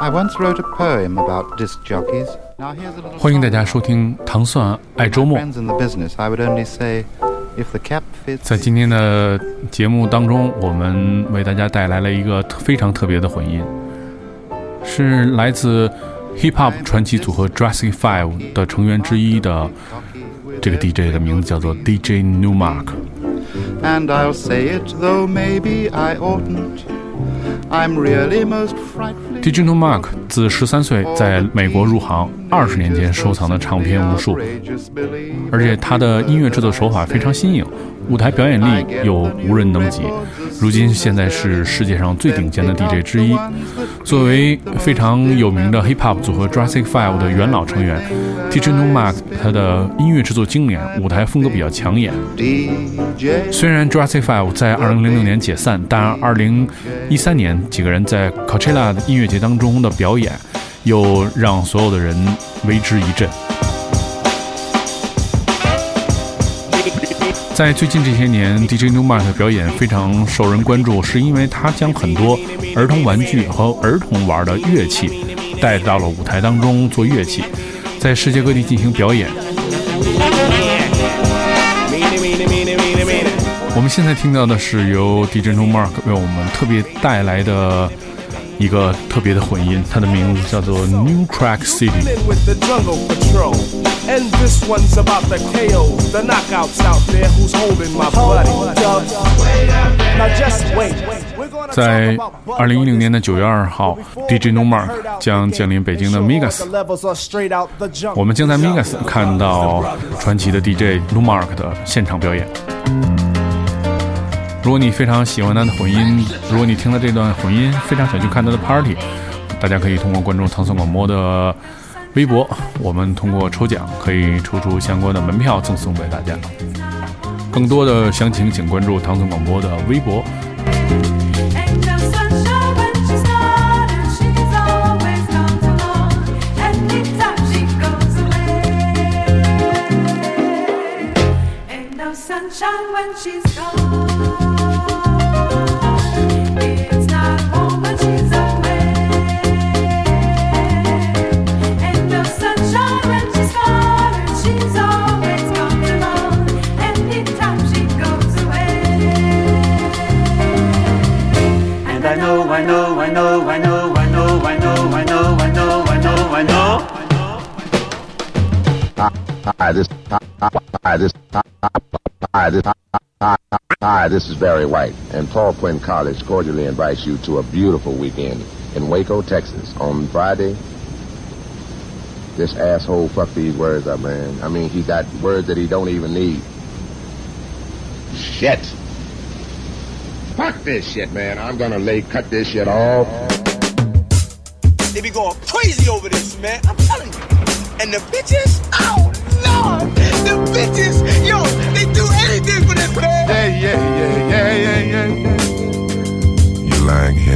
I once wrote a poem about disc jockeys. Now here's a little 欢迎大家收听《糖蒜爱周末》。friends in the business. I would only say, if the cap fits. 在今天的节目当中，我们为大家带来了一个非常特别的混音，是来自 hip hop 传奇组合 Jurassic Five 的成员之一的这个 DJ 的名字叫做 DJ Newmark。i'm really most frightened digital mark 自十三岁在美国入行二十年间收藏的唱片无数而且他的音乐制作手法非常新颖舞台表演力又无人能及。如今现在是世界上最顶尖的 DJ 之一。作为非常有名的 hip hop 组合 Jurassic Five 的元老成员，DJ Newmark 他的音乐制作精良，舞台风格比较抢眼。虽然 Jurassic Five 在2006年解散，但2013年几个人在 Coachella 音乐节当中的表演，又让所有的人为之一振。在最近这些年，DJ Newmark 的表演非常受人关注，是因为他将很多儿童玩具和儿童玩的乐器带到了舞台当中做乐器，在世界各地进行表演。我们现在听到的是由 DJ Newmark 为我们特别带来的一个特别的混音，它的名字叫做 New Crack City。And this one's about the KOs, the knockouts out there who's holding my body blood. Now just wait. 在二零一零年的九月二号，DJ n o m a r 将降临北京的 Migas。我们将在 Migas 看到传奇的 DJ n o m a r 的现场表演。嗯如果你非常喜欢他的混音，如果你听了这段混音非常想去看他的 party，大家可以通过关注唐宋广播的微博，我们通过抽奖可以抽出相关的门票赠送给大家。更多的详情请关注唐宋广播的微博。Sunshine when she's gone, Know, I know, I know, I know, I know, I know, I know, I know, I know, Hi, this, hi, this, hi, this, hi, this is Barry White, and Paul Quinn College cordially invites you to a beautiful weekend in Waco, Texas on Friday. This asshole fucked these words up, man. I mean, he got words that he don't even need. Shit. Fuck this shit, man. I'm gonna lay, cut this shit off. They be going crazy over this, man. I'm telling you. And the bitches, oh lord, the bitches, yo, they do anything for this, man. Yeah, yeah, yeah, yeah, yeah, yeah, yeah. You lying here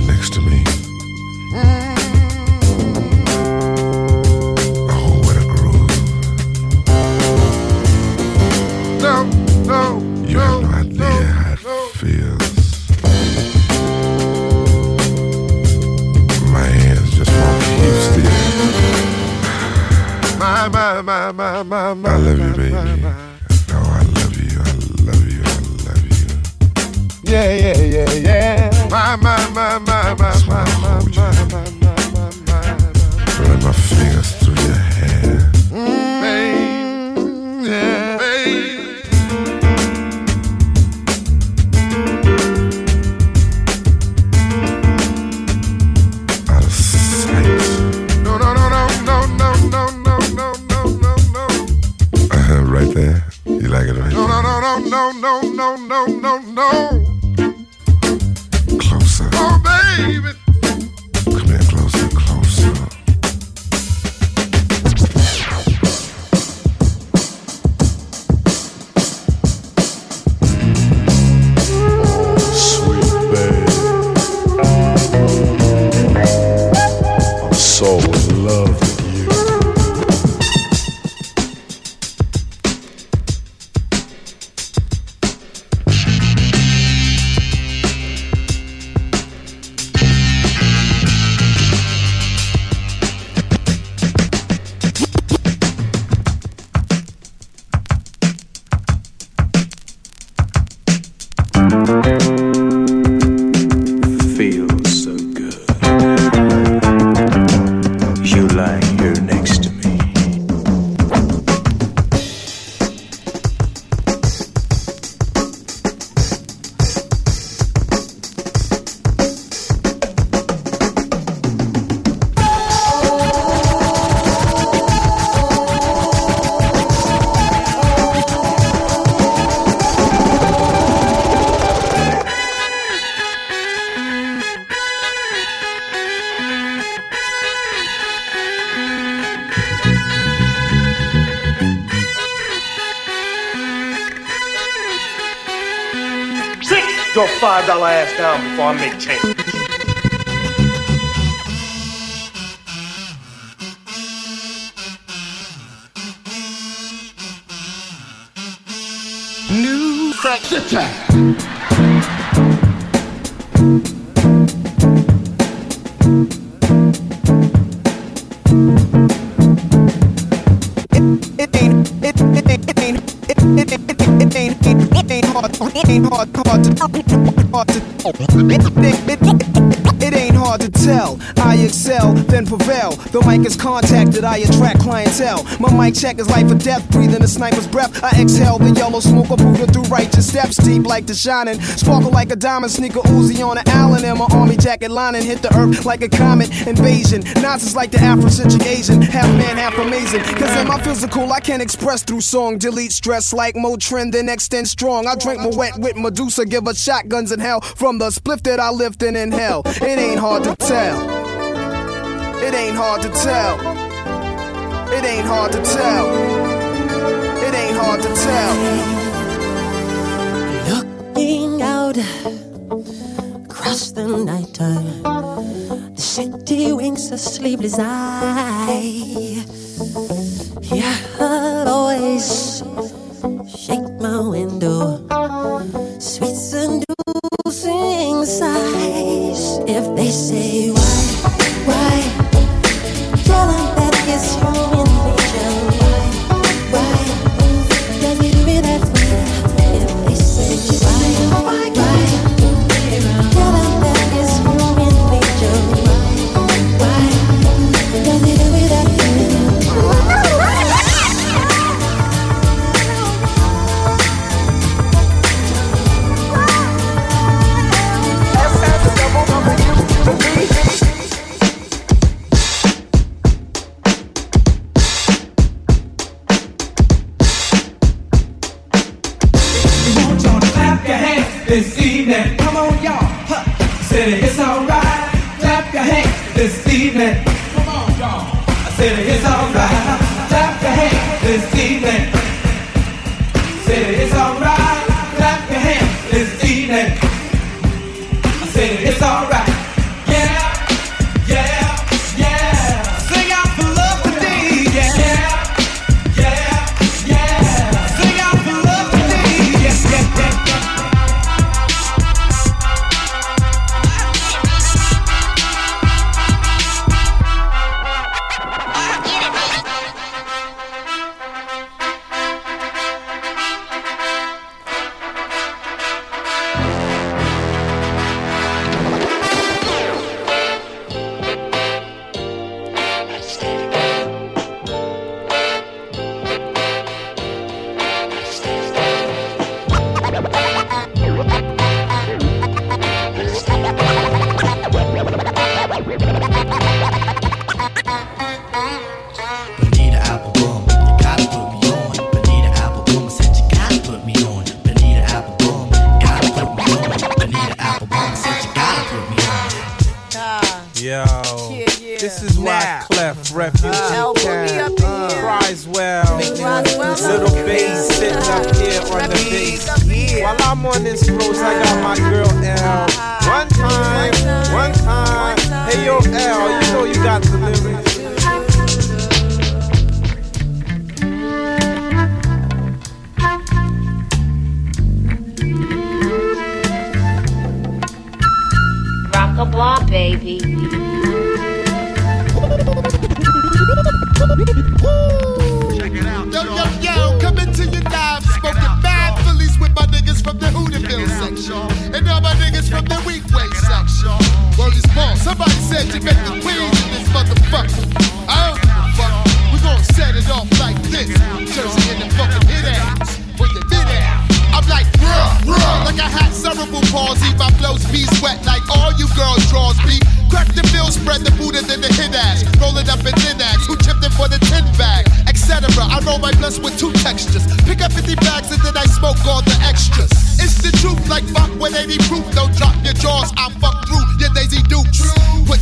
dollar ass down before I make change. New crack attack. I attract clientele. My mic check is life or death, breathing a sniper's breath. I exhale the yellow smoke of Buddha through righteous steps, deep like the shining, sparkle like a diamond, sneaker Uzi on an Allen, and my army jacket lining hit the earth like a comet invasion. Nonsense like the Afrocentric Asian, half man, half amazing. Cause in my physical, I can't express through song, delete stress like Motrin, then extend strong. I drink my wet with Medusa, give us shotguns in hell from the spliff that I lift and inhale. It ain't hard to tell. It ain't hard to tell. It ain't hard to tell. It ain't hard to tell. Looking out across the nighttime, uh, the city winks a sleepless eye. Yeah, always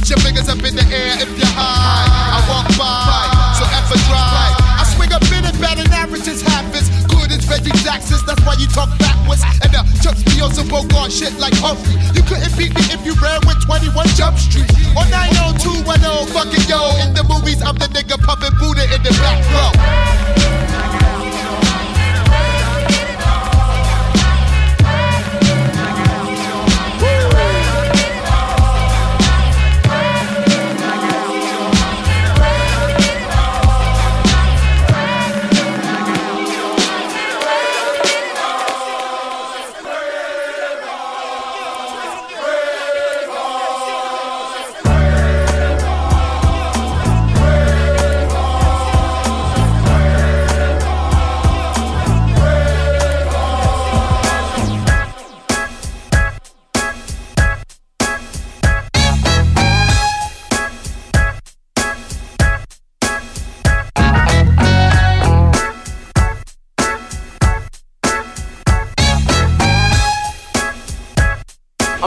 Put your fingers up in the air if you're high. I walk by, so a drive. I swing a bit and bad and average is half as good as Reggie Jackson's. That's why you talk backwards. And the chucks be on Hustle Bogart shit like Humphrey. You couldn't beat me if you ran with 21 Jump Street. Or 90210, fucking yo. In the movies, I'm the nigga pumping Buddha in the back row.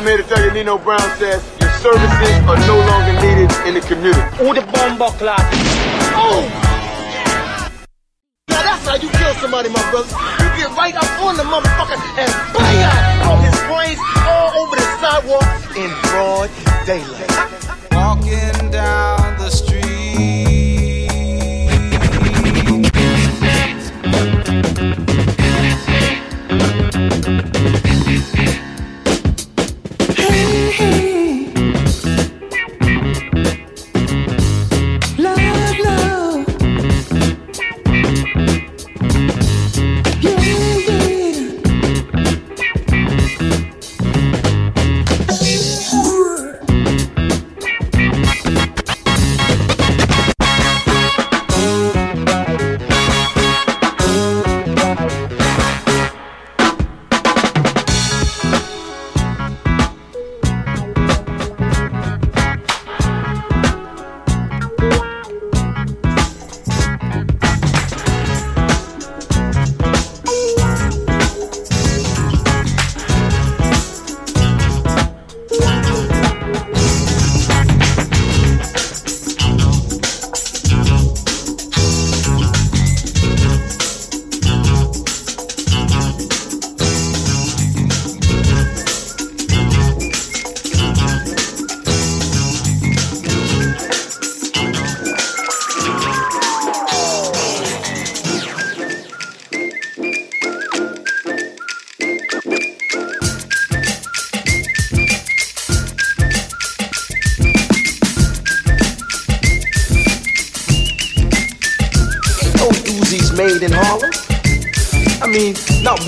Here to tell you, Nino Brown says your services are no longer needed in the community. Who the bomb clock? Oh! Now that's how you kill somebody, my brother. You get right up on the motherfucker and bang! All his brains all over the sidewalk in broad daylight.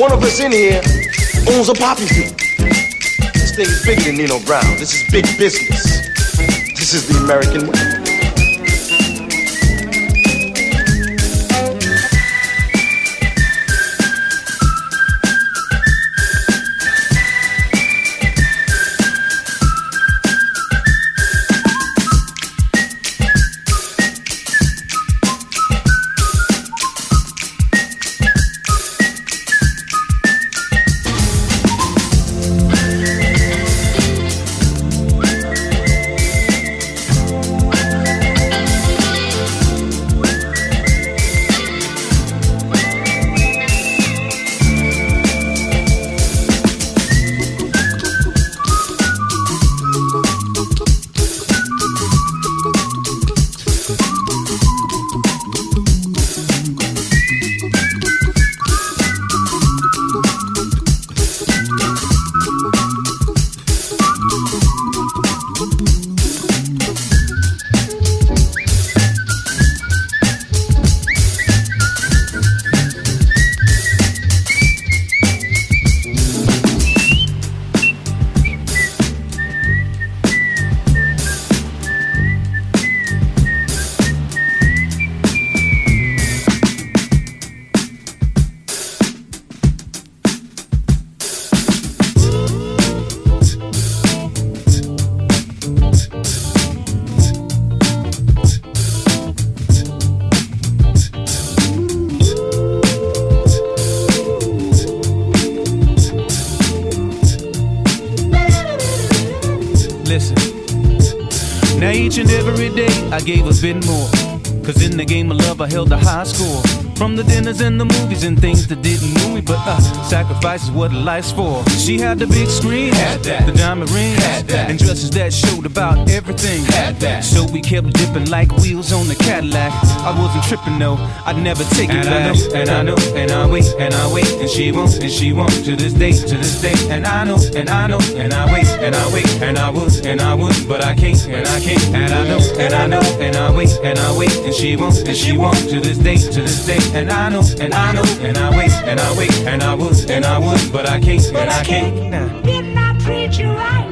One of us in here owns a poppy field. This thing is bigger than Nino Brown. This is big business. This is the American way. Gave a bit more. Cause in the game of love I held a high score. From the dinners and the movies and things that didn't move me, but uh, sacrifice is what life's for. She had the big screen, had that. the diamond ring, had that. and dresses that showed about everything. Had that. So we kept dipping like wheels on the Cadillac. I wasn't tripping though, I'd never take it And back. know, and I know, and I wait, and I wait, and she won't, and she won't to this day, to this day. And I know, and I know, and I wait, and I wait, and I would, and I would, but I can't, and I can't. And I know, and I know, and I wait, and I wait, and she won't, and she won't to this day, to this day. And I know, and I know, and I wait, and I wait, and I would, and I would, but I can't, and I can't. Nah. Didn't I treat you right?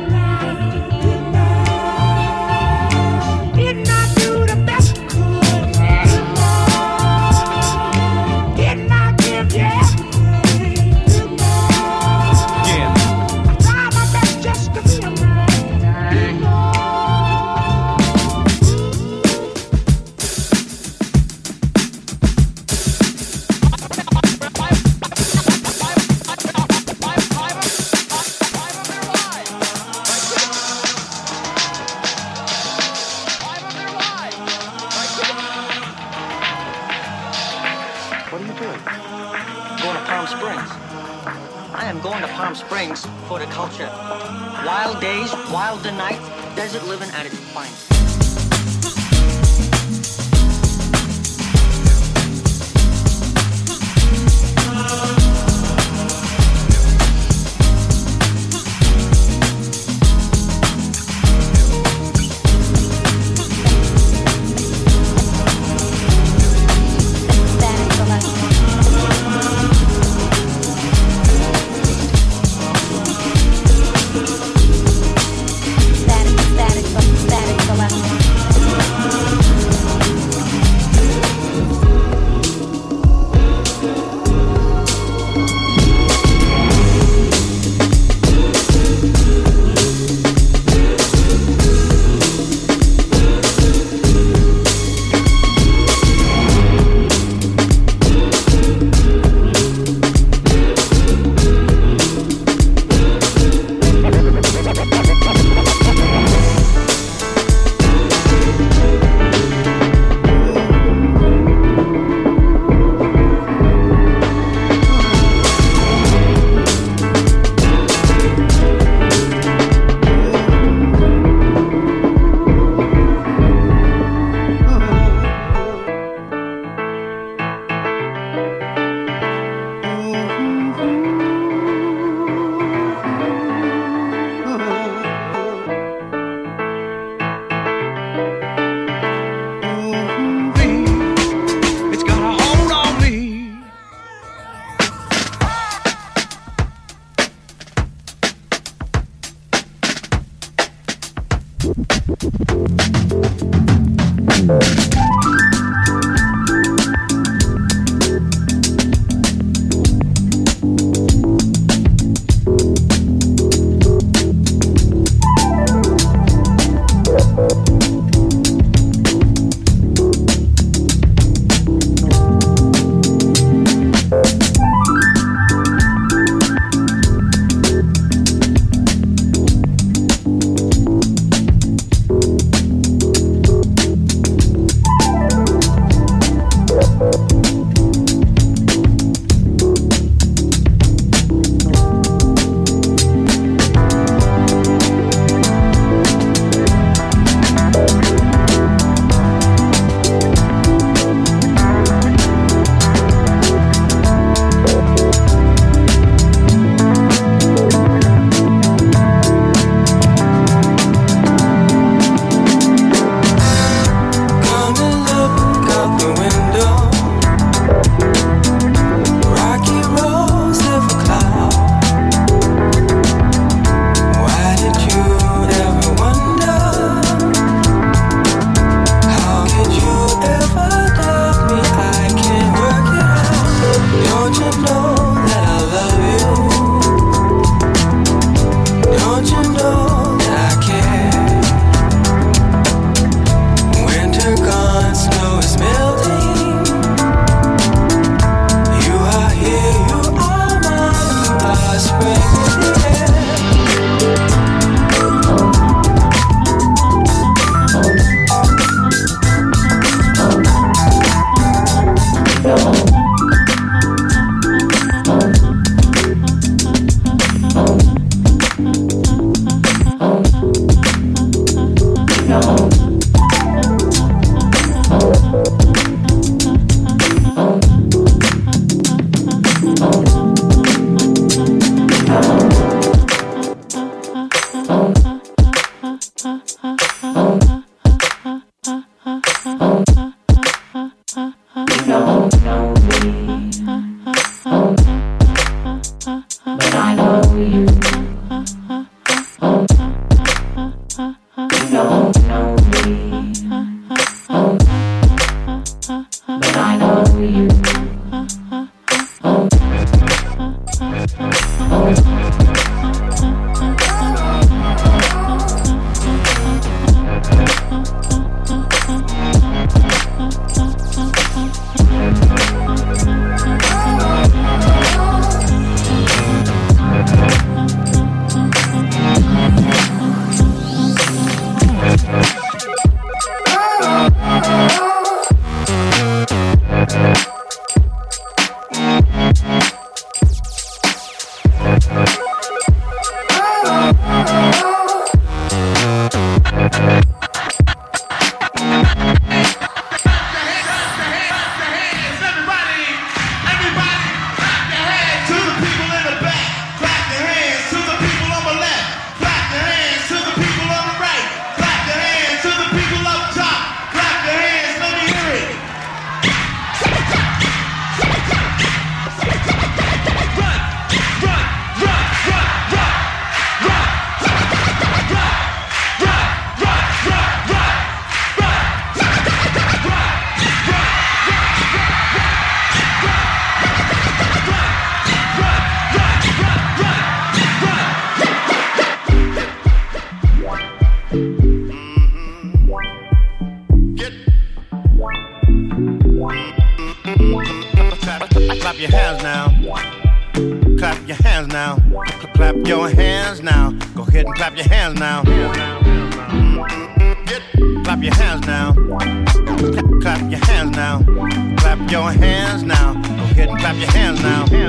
Your hands now. Go ahead and clap your hands now. Clap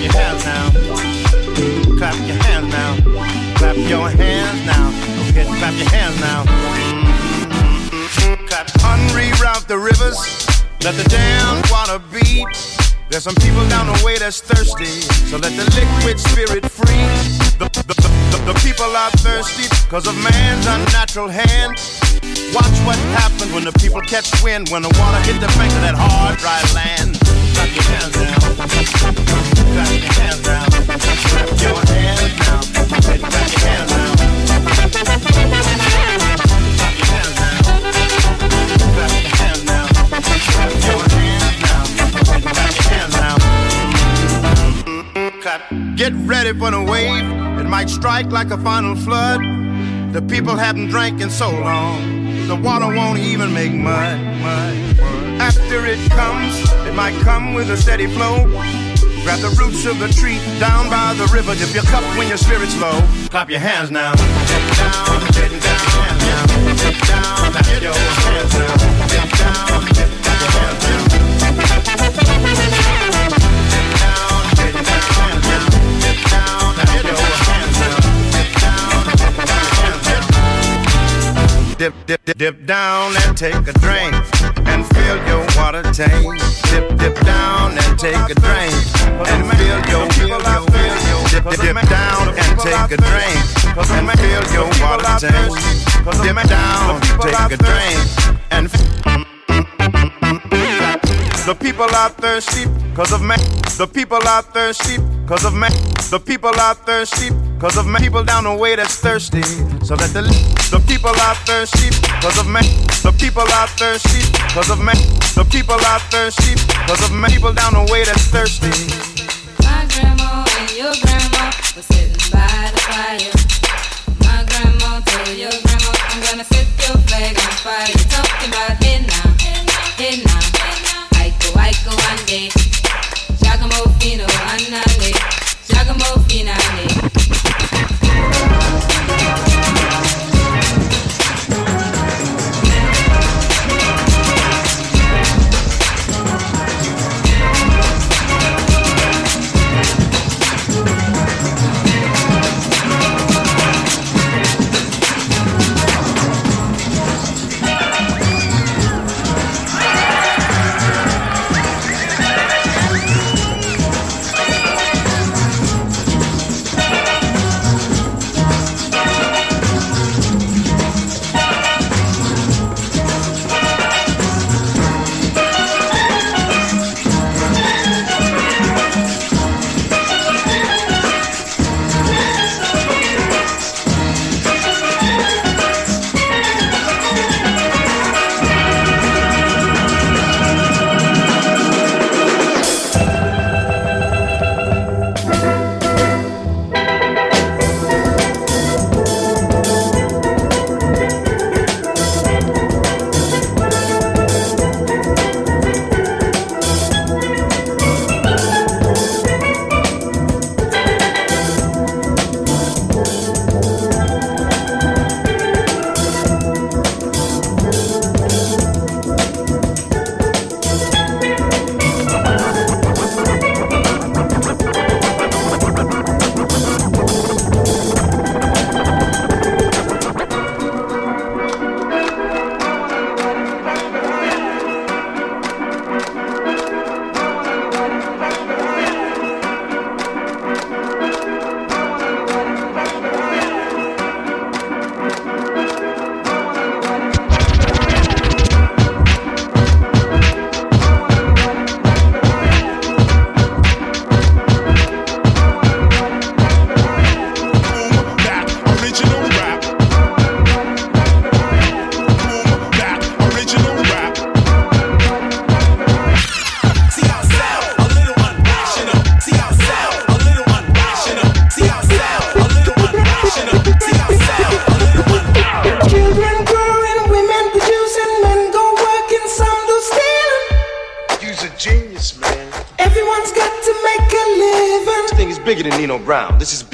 your hands now. Clap your hands now. Clap your hands now. Go ahead and clap your hands now. Clap, unreroute the rivers. Let the damn water beat. There's some people down the way that's thirsty, so let the liquid spirit free. The, the, the, the, the people are thirsty because of man's unnatural hand. Watch what happens when the people catch wind, when the water hit the bank of that hard, dry land. Clap your hands down. Clap your hands down. Clap your hands down. Clap your hands down. Clap your hands down. Clap your hands now. Clap your hands. Clap. Get ready for the wave. It might strike like a final flood. The people haven't drank in so long. The water won't even make mud. After it comes, it might come with a steady flow. Grab the roots of the tree down by the river. Dip your cup when your spirit's low. Clap your hands now. Get down, get down, now. Get down, clap your hands now. Get down, get down, Dip, dip, dip, dip down and take a drink and fill your water tank. Dip, dip down and take a drink and fill your, fill your. Dip, dip, dip down and take a drink and fill your water tank. Dip down, take a drink and. The people are thirsty cause of man. The people are thirsty cause of man. The people are thirsty cause of. People down the way that's thirsty. So that the the people are thirsty cause of man. The people are thirsty cause of man. The people are thirsty cause of man. People down the way that's thirsty. My grandma and your grandma were sitting by the fire.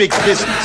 big business.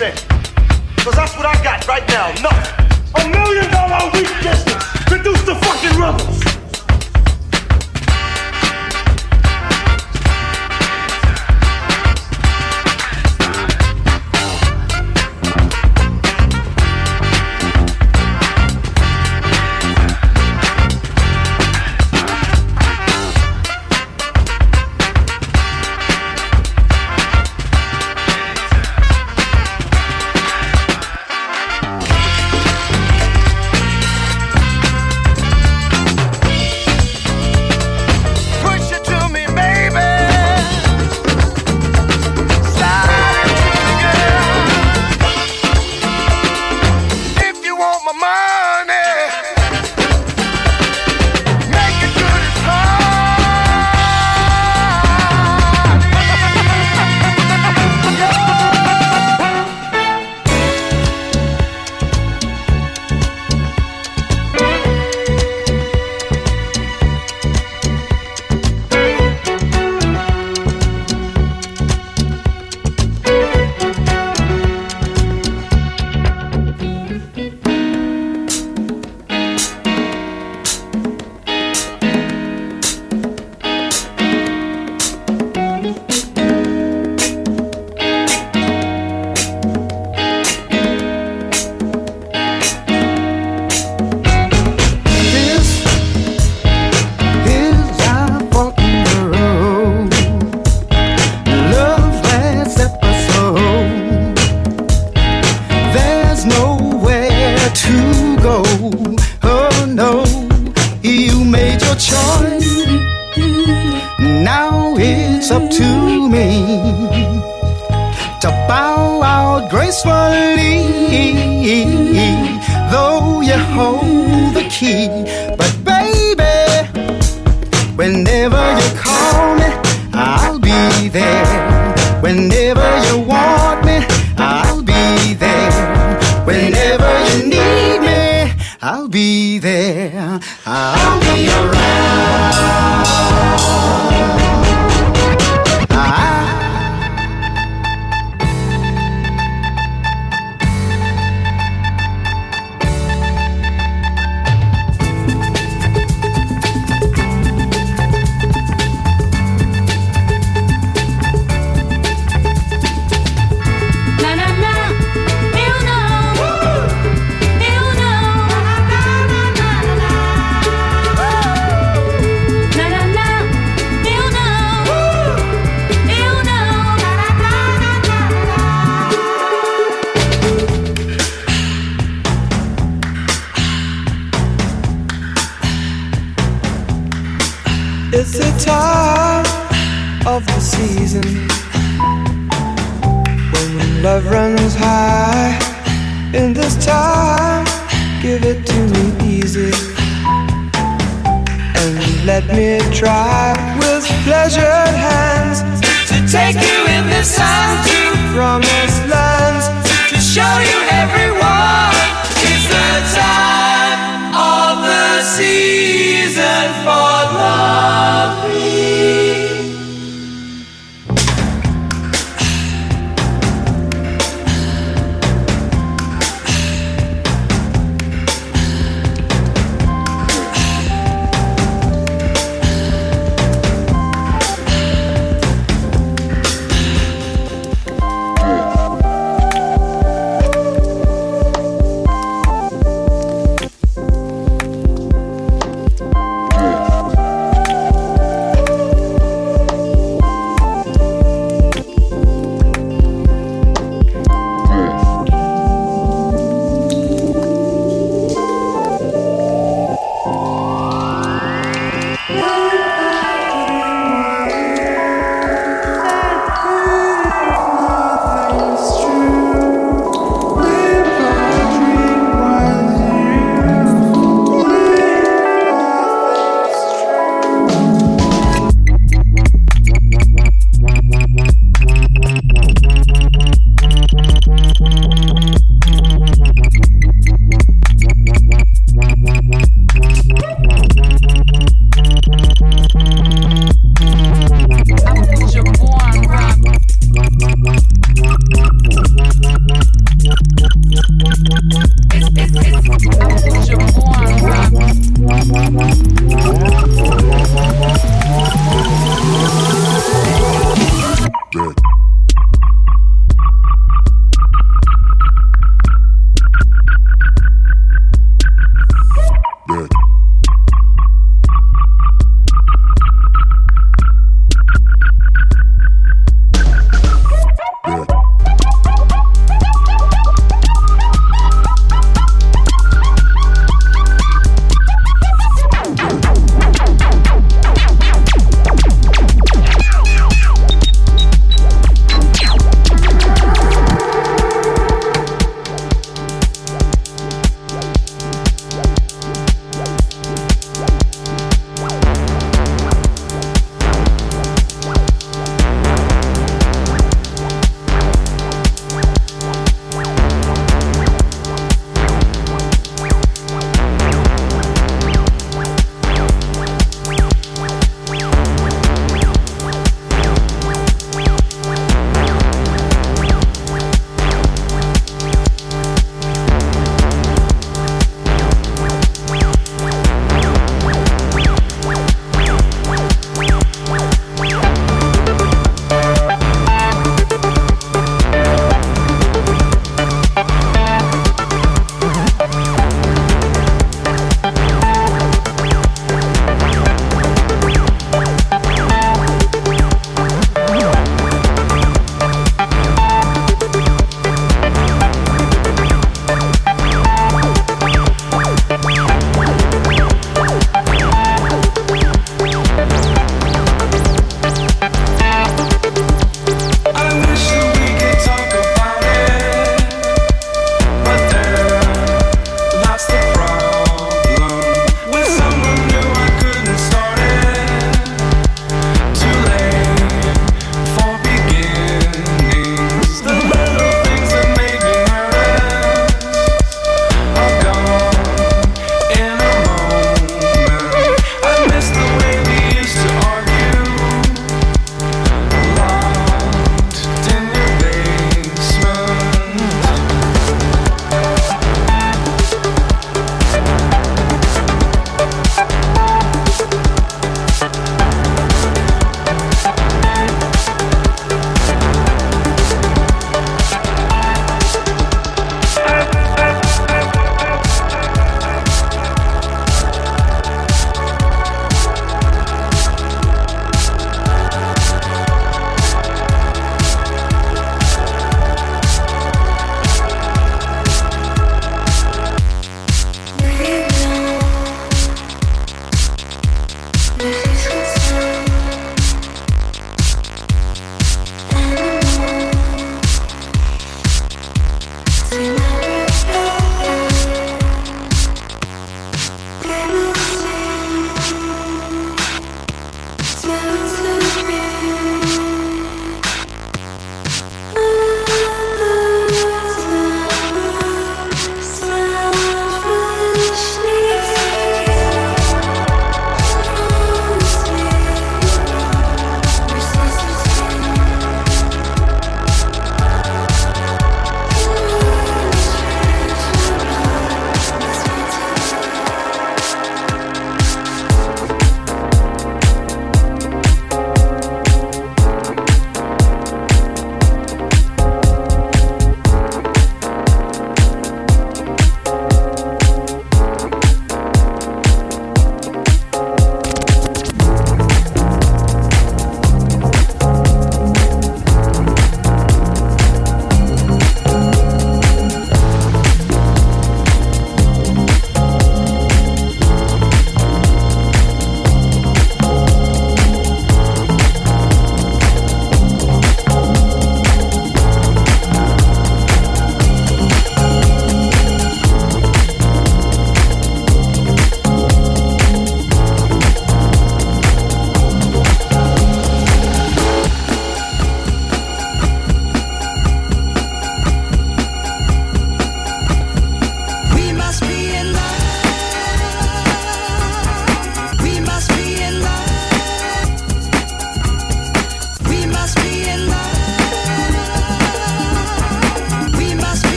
percent. Cause that's what I got right now. Nothing. A million dollar a week business. Reduce the fucking rubbers. there's nowhere to go. Oh no, you made your choice. Now it's up to me to bow out gracefully. Though you hold the key, but baby, whenever you call me, I'll be there. Whenever there.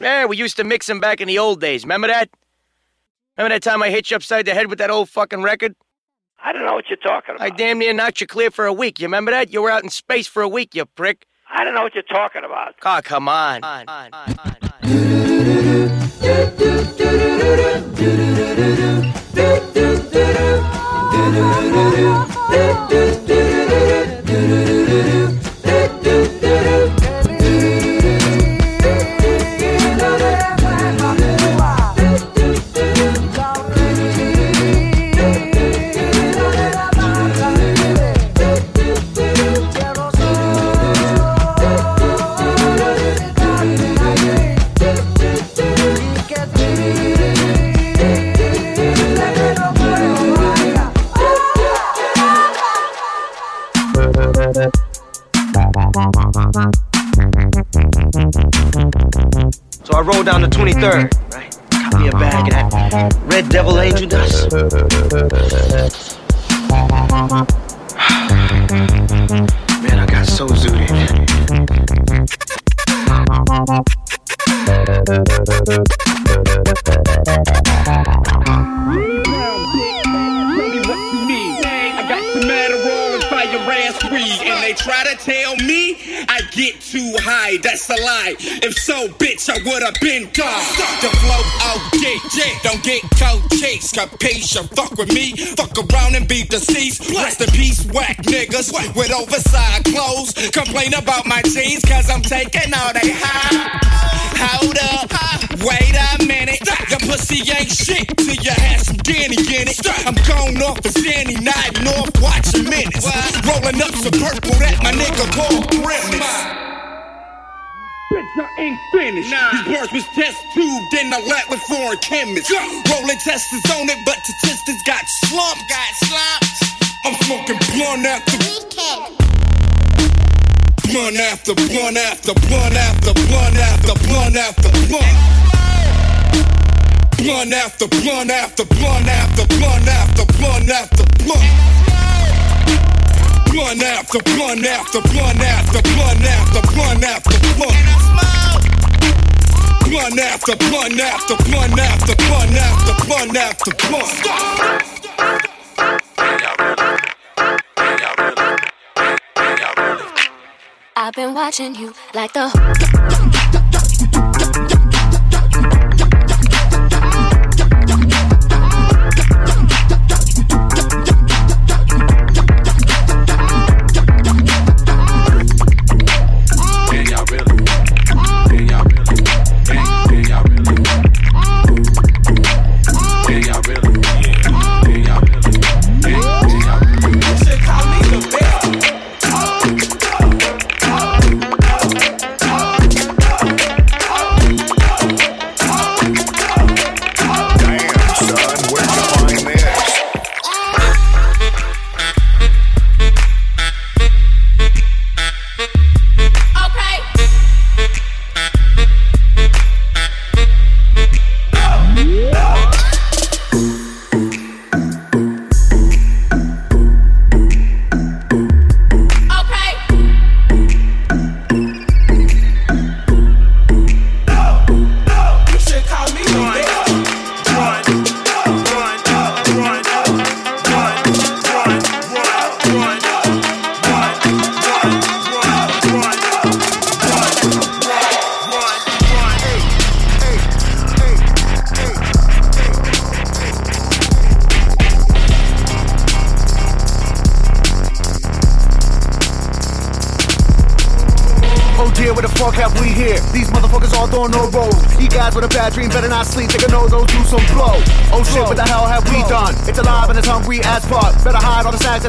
Yeah, we used to mix them back in the old days. Remember that? Remember that time I hit you upside the head with that old fucking record? I don't know what you're talking about. I damn near knocked you clear for a week. You remember that? You were out in space for a week, you prick. I don't know what you're talking about. Oh, come on. So I rolled down the 23rd, right? Me a bag of that Red Devil Angel dust. Man, I got so zooted. Try to tell me I get too high. That's a lie. If so, bitch, I would have been gone. The flow, oh yeah, don't get cold chase. Capiche? Fuck with me, fuck around and be deceased. Rest in peace, whack niggas with oversized clothes. Complain about my jeans, cause I'm taking all they high. Hold up, wait a minute. Your pussy ain't shit till you have some guinea in it. I'm going off a sandy night north watching minutes. Rolling up some purple that my nigga called Grimace. Bitch, I ain't finished. These bars was test tubed in the lab with foreign chemists. Rolling testers on it, but statistics got slumped. Got slumped. I'm smoking blunt after blunt after blunt after blunt after blunt after blunt after blunt. Blunt after blunt after blunt after blunt after blunt after blunt. Blunt after blunt after blunt after blunt after blunt after blunt. Blunt after blunt after blunt after blunt after blunt after blunt. I've been watching you like the.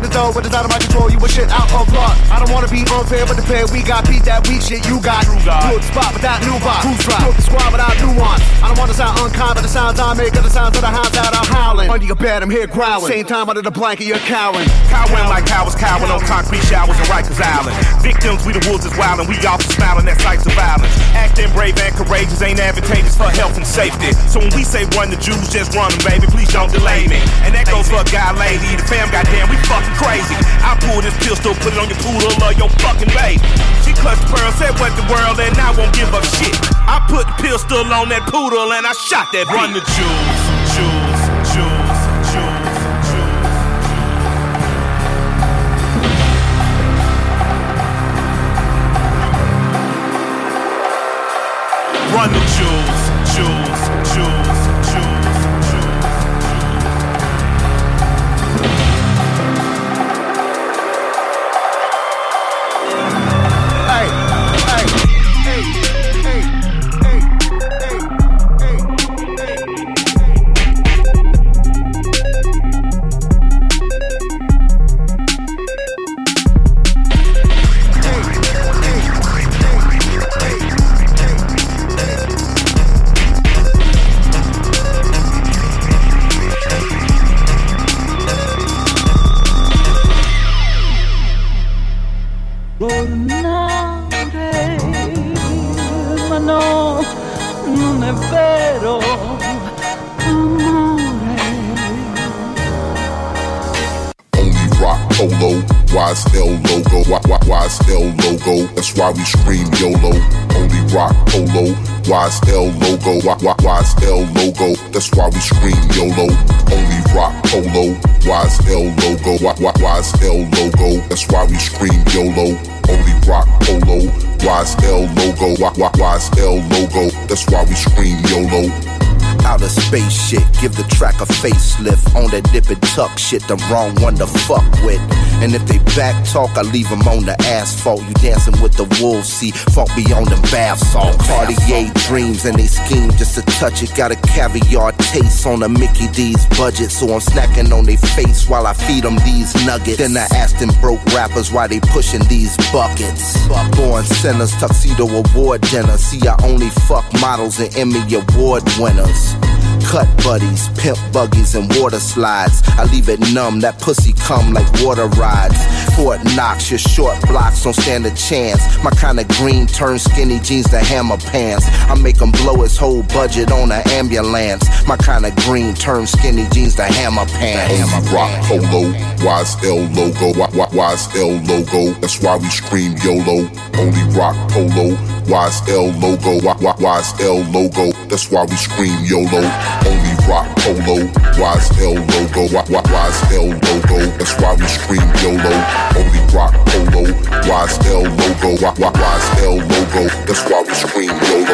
All the sacks at the door, here growling. Same time under the blanket, you're cowering. Cowering like cowards, cowering on concrete showers in Rikers Island. Victims, we the wolves is wild and we all smiling at sights of violence. Acting brave and courageous ain't advantageous for health and safety. So when we say run the Jewels, just run them, baby. Please don't delay me. And that goes for a guy, lady. The fam, goddamn, we fucking crazy. I pull this pistol, put it on your poodle or your fucking baby. She clutched the pearl, said what the world, and I won't give up shit. I put the pistol on that poodle and I shot that. Run the Jewels, why we scream YOLO. Only rock polo, YSL logo, Y- Y- YSL logo. That's why we scream YOLO. Only rock polo, YSL logo, Y- Y- YSL logo. That's why we scream YOLO. Only rock polo, YSL logo, Y- Y- YSL logo. That's why we scream YOLO. Outer space shit, give the track a facelift. On that dip and tuck shit, the wrong one to fuck with. And if they back talk, I leave them on the asphalt. You dancing with the wolves, see, funk beyond them bath salt. Cartier dreams and they scheme just to touch it. Got a caviar taste on a Mickey D's budget. So I'm snacking on their face while I feed them these nuggets. Then I asked them broke rappers why they pushing these buckets. Born sinners, tuxedo award dinner. See, I only fuck models and Emmy award winners. Cut buddies, pimp buggies, and water slides. I leave it numb, that pussy come like water rides. Fort Knox, your short blocks don't stand a chance. My kind of green turn skinny jeans to hammer pants. I make him blow his whole budget on an ambulance. My kind of green turn skinny jeans to hammer pants. Only rock polo, YSL logo, YSL logo. That's why we scream YOLO. Only rock polo, YSL logo, YSL logo. That's why we scream YOLO. Only rock polo, YSL logo, YSL logo. That's why we scream YOLO. Only rock polo, YSL logo, YSL logo. That's why we scream billy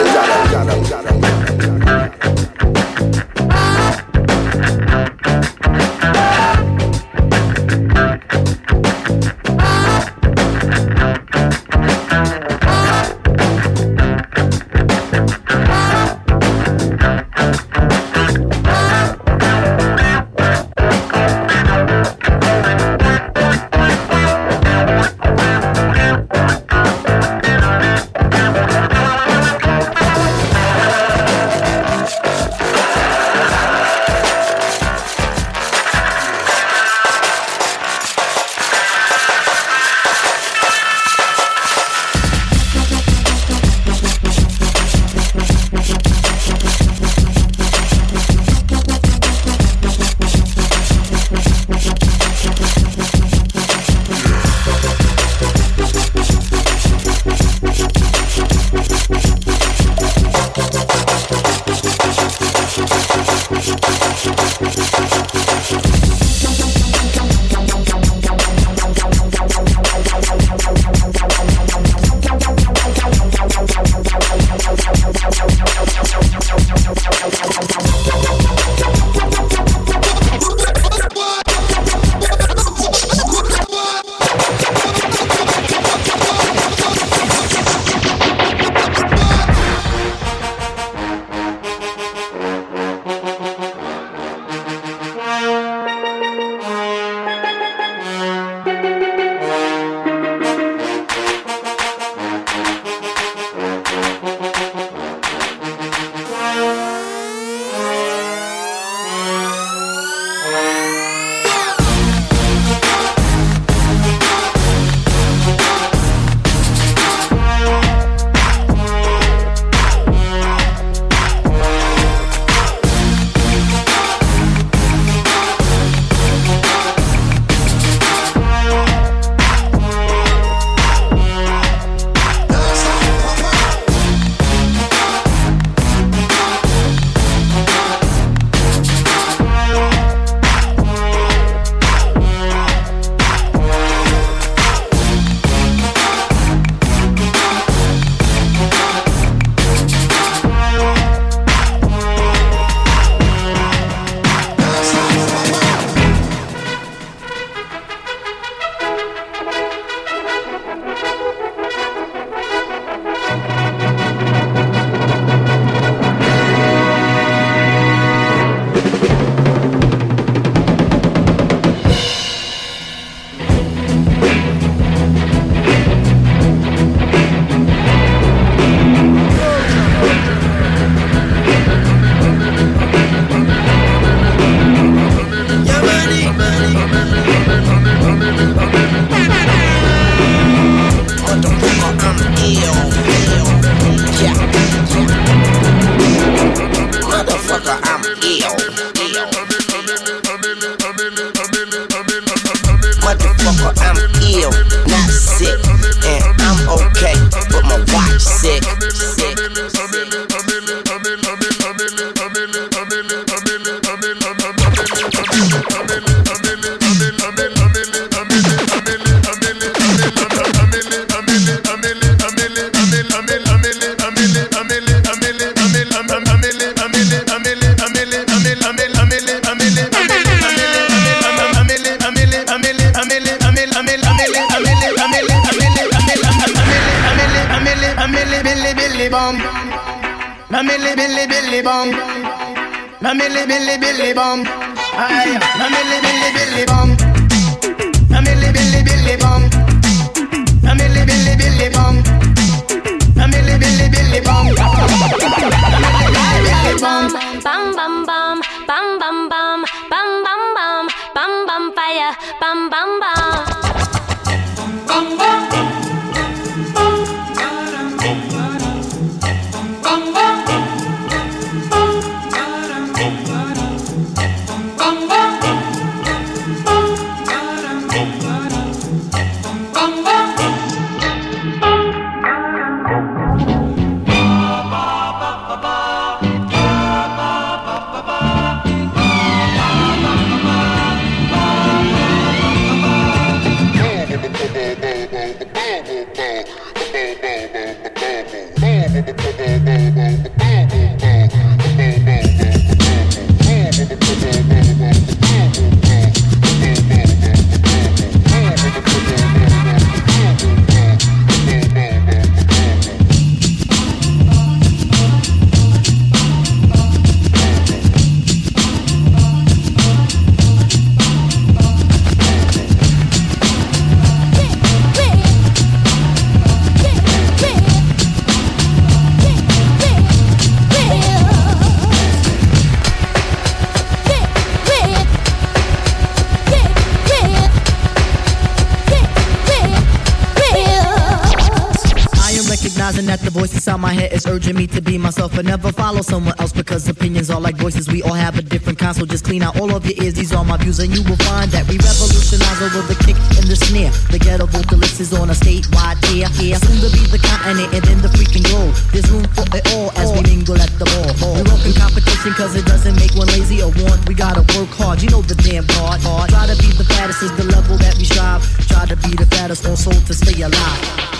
and never follow someone else because opinions are like voices. We all have a different kind, so just clean out all of your ears. These are my views, and you will find that we revolutionize over the kick and the snare. The ghetto vocalist is on a statewide tear. Yeah, soon to be the continent and then the freaking globe. There's room for it all as we mingle at the ball. We work in competition cause it doesn't make one lazy or want. We gotta work hard, you know the damn hard. Try to be the fattest is the level that we strive. Try to be the fattest also to stay alive.